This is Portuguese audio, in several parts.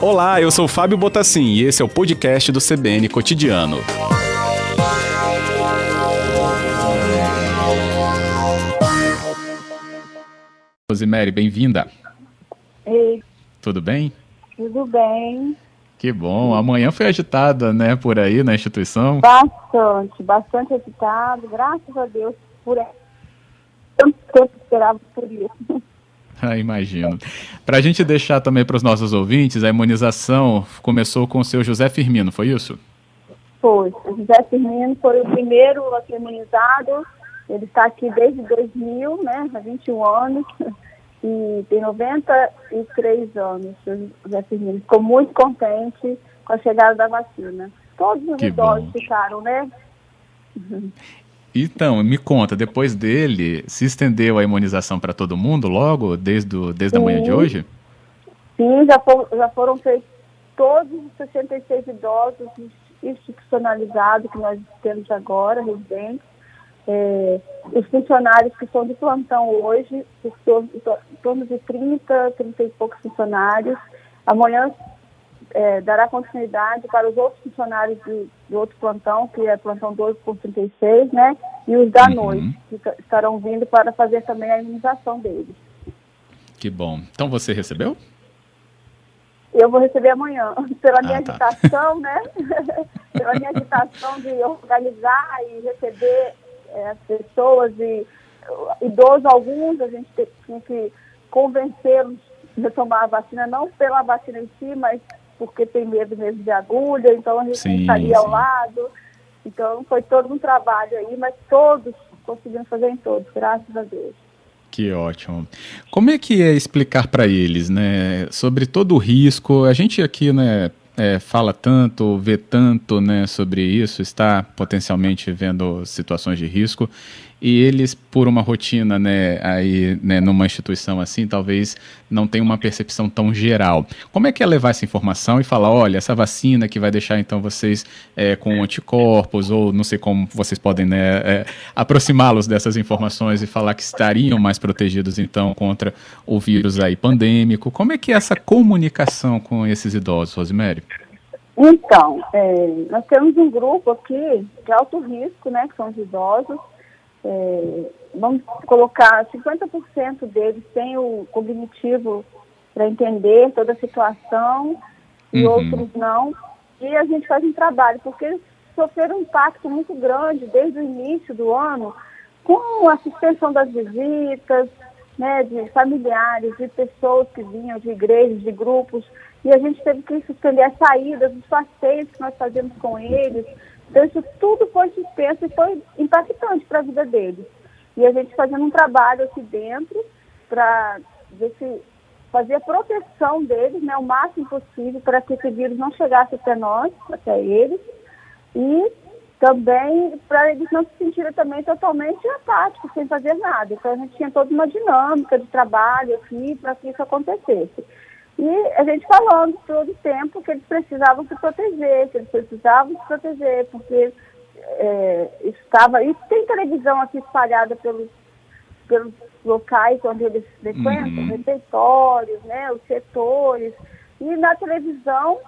Olá, eu sou Fábio Botassin e esse é o podcast do CBN Cotidiano. Rosemary, bem-vinda. Ei, Tudo bem? tudo bem? Que bom. Amanhã foi agitada, né, por aí na instituição. Bastante, bastante agitado, graças a Deus por tanto tempo esperava por isso. Ah, imagino. Para a gente deixar também para os nossos ouvintes, a imunização começou com o seu José Firmino, foi isso? Foi. O José Firmino foi o primeiro a ser imunizado. Ele está aqui desde 2000, né, há 21 anos, e tem 93 anos. O José Firmino ficou muito contente com a chegada da vacina. Todos os Que idosos bom. ficaram, né? Então, me conta, depois dele, se estendeu a imunização para todo mundo logo, desde, o- desde a manhã de hoje? Sim, já, for- já foram feitos todos os 66 idosos institucionalizados que nós temos agora, residentes. É, os funcionários que estão de plantão hoje, em torno, de 30, 30 e poucos funcionários. Amanhã é, dará continuidade para os outros funcionários do, do outro plantão, que é plantão 12 por 36, né? E os da Uhum. noite, que ta- estarão vindo para fazer também a imunização deles. Que bom. Então você recebeu? Eu vou receber amanhã, pela minha Ah, tá. agitação, né? pela minha agitação de organizar e receber eh, as pessoas e uh, idosos alguns, a gente te- tinha que convencê-los de tomar a vacina, não pela vacina em si, mas porque tem medo mesmo de agulha, então a gente Sim, estaria ao lado. Então foi todo um trabalho aí, mas todos conseguimos fazer em todos, graças a Deus. Que ótimo. Como é que é explicar para eles, né, sobre todo o risco? A gente aqui, né, é, fala tanto, vê tanto, né, sobre isso, está potencialmente vendo situações de risco e eles, por uma rotina, né, aí, né, numa instituição assim, talvez não tenham uma percepção tão geral. Como é que é levar essa informação e falar, olha, essa vacina que vai deixar então vocês é, com anticorpos ou não sei como vocês podem, né, é, aproximá-los dessas informações e falar que estariam mais protegidos então contra o vírus aí pandêmico. Como é que é essa comunicação com esses idosos, Rosemary? Então, é, nós temos um grupo aqui de alto risco, né, que são os idosos. É, vamos colocar 50% deles têm o cognitivo para entender toda a situação e Uhum. outros não. E a gente faz um trabalho, porque eles sofreram um impacto muito grande desde o início do ano, com a suspensão das visitas, né, de familiares, de pessoas que vinham de igrejas, de grupos, e a gente teve que suspender as saídas, os passeios que nós fazíamos com eles. Então, isso tudo foi suspenso e foi impactante para a vida deles. E a gente fazendo um trabalho aqui dentro para fazer a proteção deles, né, o máximo possível, para que esse vírus não chegasse até nós, até eles, e também para eles não se sentirem também totalmente apáticos, sem fazer nada. Então a gente tinha toda uma dinâmica de trabalho aqui para que isso acontecesse. E a gente falando todo o tempo que eles precisavam se proteger, que eles precisavam se proteger, porque é, estava. E tem televisão aqui espalhada pelos, pelos locais onde eles frequentam, Uhum. refeitórios, né, os setores. E na televisão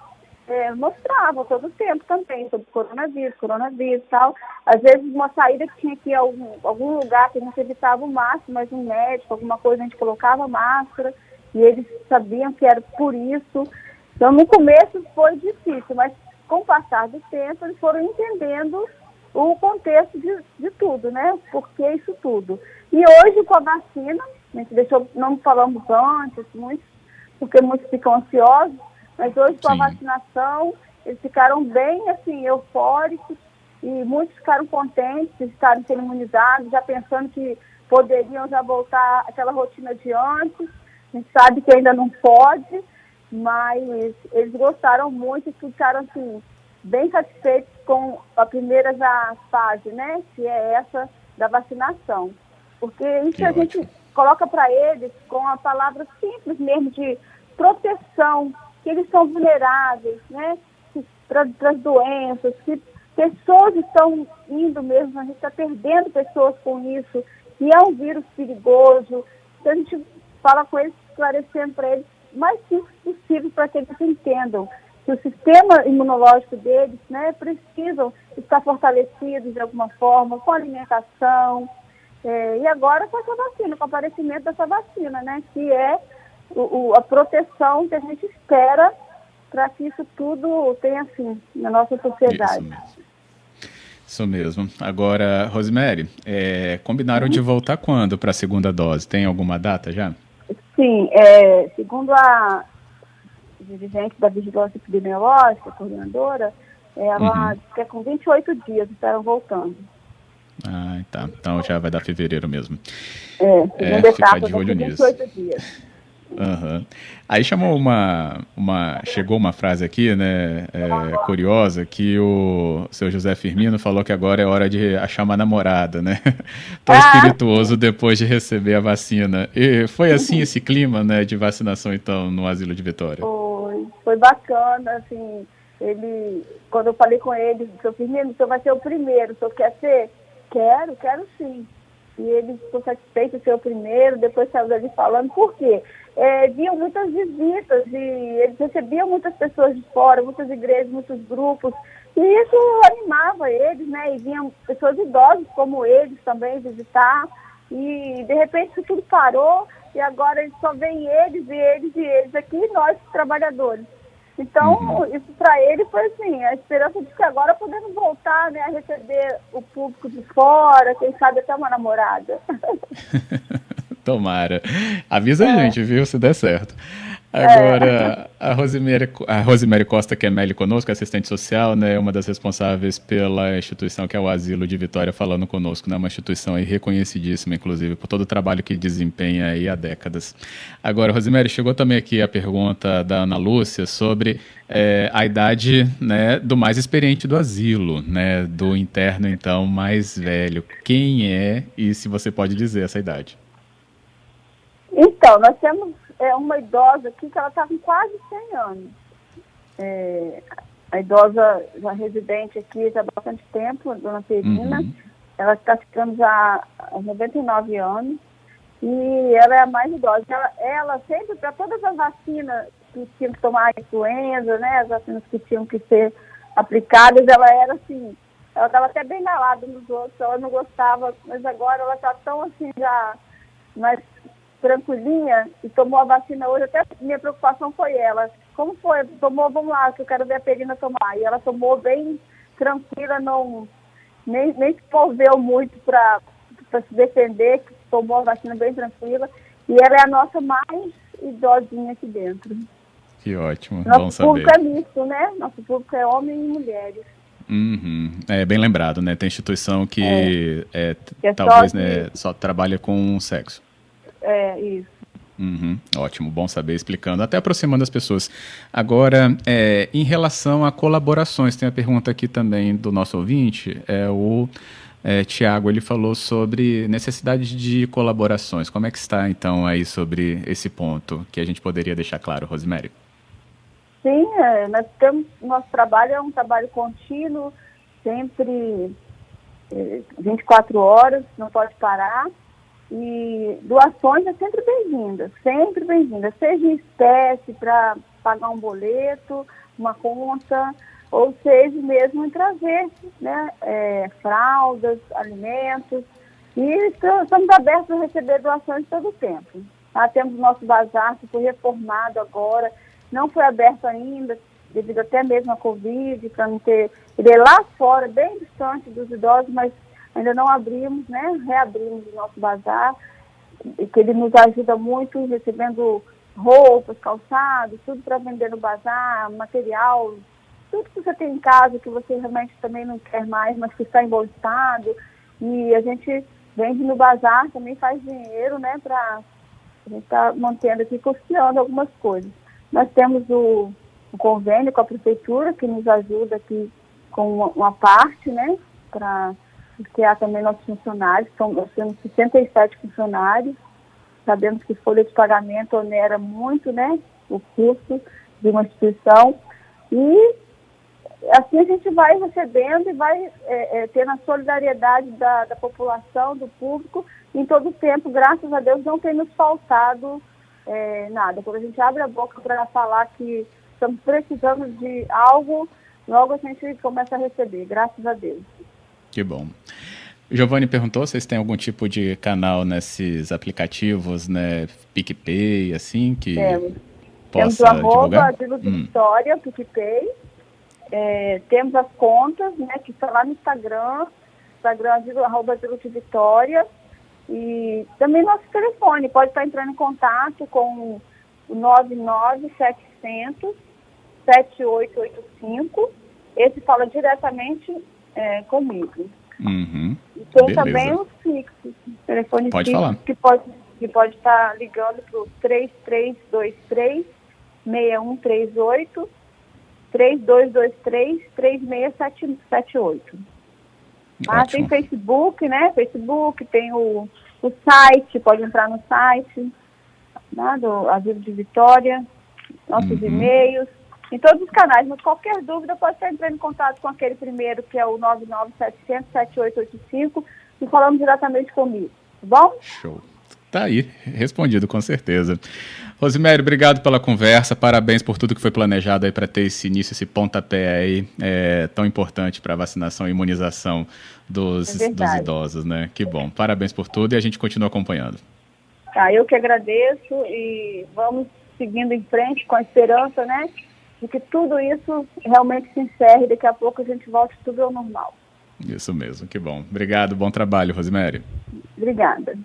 é, mostrava todo o tempo também sobre coronavírus, coronavírus e tal. Às vezes uma saída que tinha que ir a algum, algum lugar que a gente evitava o máximo, mas um médico, alguma coisa, a gente colocava máscara e eles sabiam que era por isso. Então no começo foi difícil, mas com o passar do tempo eles foram entendendo o contexto de, de tudo, né? Por que isso tudo. E hoje com a vacina, a gente deixou, não falamos antes, muitos, porque muitos ficam ansiosos, mas hoje com a vacinação, eles ficaram bem assim, eufóricos e muitos ficaram contentes de estarem sendo imunizados, já pensando que poderiam já voltar àquela rotina de antes. A gente sabe que ainda não pode, mas eles gostaram muito e ficaram assim, bem satisfeitos com a primeira já fase, né? Que é essa da vacinação. Porque isso Que a gente ótimo. coloca para eles com a palavra simples mesmo de proteção, que eles são vulneráveis, né? Para as doenças, que pessoas estão indo mesmo, a gente está perdendo pessoas com isso, e é um vírus perigoso. Então a gente fala com eles esclarecendo para eles o mais simples possível para que eles entendam que o sistema imunológico deles né, precisam estar fortalecidos de alguma forma, com alimentação, é, e agora com essa vacina, com o aparecimento dessa vacina, né, que é o, o, a proteção que a gente espera para que isso tudo tenha fim na nossa sociedade. Isso isso mesmo. Agora, Rosemary, é, combinaram de voltar quando para a segunda dose? Tem alguma data já? Sim, é, segundo a dirigente da Vigilância Epidemiológica, coordenadora, ela uhum. que é com 28 dias estarão voltando. Ah, tá. Então já vai dar fevereiro mesmo. É, é ficar de olho nisso. Dias. Uhum. Aí chamou uma, uma. Chegou uma frase aqui, né? É, curiosa, que o seu José Firmino falou que agora é hora de achar uma namorada, né? Tão ah. espirituoso depois de receber a vacina. E foi assim esse clima, né, de vacinação, então, no Asilo de Vitória? Foi, foi bacana, assim. Ele, quando eu falei com ele, seu Firmino, o senhor vai ser o primeiro, o senhor quer ser? Quero, quero sim. E ele ficou satisfeito de ser o primeiro, depois saiu dali falando, por quê? é, muitas visitas e eles recebiam muitas pessoas de fora, muitas igrejas, muitos grupos, e isso animava eles, né? E vinham pessoas idosas como eles também visitar, e de repente tudo parou, e agora só vêm eles e eles e eles aqui, nós, trabalhadores. Então, uhum. isso para ele foi assim, a esperança de que agora podemos voltar né, a receber o público de fora, quem sabe até uma namorada. Tomara. Avisa é. a gente, viu, se der certo. Agora, é. a, Rosemary, a Rosemary Costa Kemelli é conosco, assistente social, né, uma das responsáveis pela instituição que é o Asilo de Vitória, falando conosco, né, uma instituição reconhecidíssima, inclusive, por todo o trabalho que desempenha aí há décadas. Agora, Rosemary, chegou também aqui a pergunta da Ana Lúcia sobre é, a idade né, do mais experiente do asilo, né, do interno, então, mais velho. Quem é e se você pode dizer essa idade? Então, nós temos é, uma idosa aqui que ela está com quase 100 anos. É, a idosa já residente aqui já há bastante tempo, a dona Perina, uhum. ela está ficando já há 99 anos e ela é a mais idosa. Ela, ela sempre, para todas as vacinas que tinham que tomar a influenza, né, as vacinas que tinham que ser aplicadas, ela era assim, ela estava até bem galada nos outros, ela não gostava, mas agora ela está tão assim já mais tranquilinha e tomou a vacina hoje, até minha preocupação foi ela. Como foi? Tomou, vamos lá, que eu quero ver a Perina tomar. E ela tomou bem tranquila, não, nem, nem se moveu muito para se defender, que tomou a vacina bem tranquila. E ela é a nossa mais idosinha aqui dentro. Que ótimo, Nosso saber. público é misto, né? Nosso público é homem e mulheres. Uhum. É bem lembrado, né? Tem instituição que, é. É, que é talvez só, né, só trabalha com sexo. É, isso. Uhum, ótimo, bom saber explicando, até aproximando as pessoas. Agora, é, em relação a colaborações, tem a pergunta aqui também do nosso ouvinte, é o é, Tiago, ele falou sobre necessidade de colaborações. Como é que está, então, aí sobre esse ponto que a gente poderia deixar claro, Rosemary? Sim, é, nós temos, nosso trabalho é um trabalho contínuo, sempre 24 é, horas, não pode parar. E doações é sempre bem-vinda, sempre bem-vinda, seja em espécie para pagar um boleto, uma conta, ou seja mesmo em trazer né, é, fraldas, alimentos. E estamos abertos a receber doações todo o tempo. Tá? Temos nosso bazar que foi reformado agora, não foi aberto ainda, devido até mesmo à Covid, para não ter. Ele é lá fora, bem distante dos idosos, mas ainda não abrimos, né? Reabrimos o nosso bazar, que ele nos ajuda muito recebendo roupas, calçados, tudo para vender no bazar, material, tudo que você tem em casa que você realmente também não quer mais, mas que está em bom estado. E a gente vende no bazar, também faz dinheiro, né? Para a gente estar tá mantendo aqui, custeando algumas coisas. Nós temos o, o, convênio com a prefeitura que nos ajuda aqui com uma, uma parte, né? Para porque há também nossos funcionários, são, nós temos 67 funcionários, sabemos que folha de pagamento onera muito né, o custo de uma instituição, e assim a gente vai recebendo e vai é, é, tendo a solidariedade da, da população, do público, em todo o tempo, graças a Deus, não tem nos faltado é, nada. Quando a gente abre a boca para falar que estamos precisando de algo, logo a gente começa a receber, graças a Deus. Que bom. Giovanni perguntou se vocês têm algum tipo de canal nesses aplicativos, né, PicPay, assim, que temos. possa temos o arroba divulgar? de Vitória, PicPay. É, temos as contas, né, que estão lá no Instagram, Instagram, arroba de Vitória. E também nosso telefone, pode estar entrando em contato com o 99700 7885. Esse fala diretamente é, comigo. Uhum. E tem Beleza. também os fixos, telefone Pode fixo falar. que pode que pode estar ligando para o 3323 6138 3223 3678. Ah, tem. Facebook, né? Facebook, tem o, o site, pode entrar no site, né? do Asilo de Vitória, nossos Uhum. e-mails, em todos os canais, mas qualquer dúvida pode estar entrando em contato com aquele primeiro, que é o 99700-7885, e falando diretamente comigo, tá bom? Show. Tá aí, respondido com certeza. Rosimério, obrigado pela conversa, parabéns por tudo que foi planejado aí para ter esse início, esse pontapé aí é, tão importante para a vacinação e imunização dos, É dos idosos, né? Que bom, parabéns por tudo e a gente continua acompanhando. Tá, eu que agradeço e vamos seguindo em frente com a esperança, né, de que tudo isso realmente se encerre e daqui a pouco a gente volte tudo ao normal. Isso mesmo, que bom. Obrigado, bom trabalho, Rosimério. Obrigada.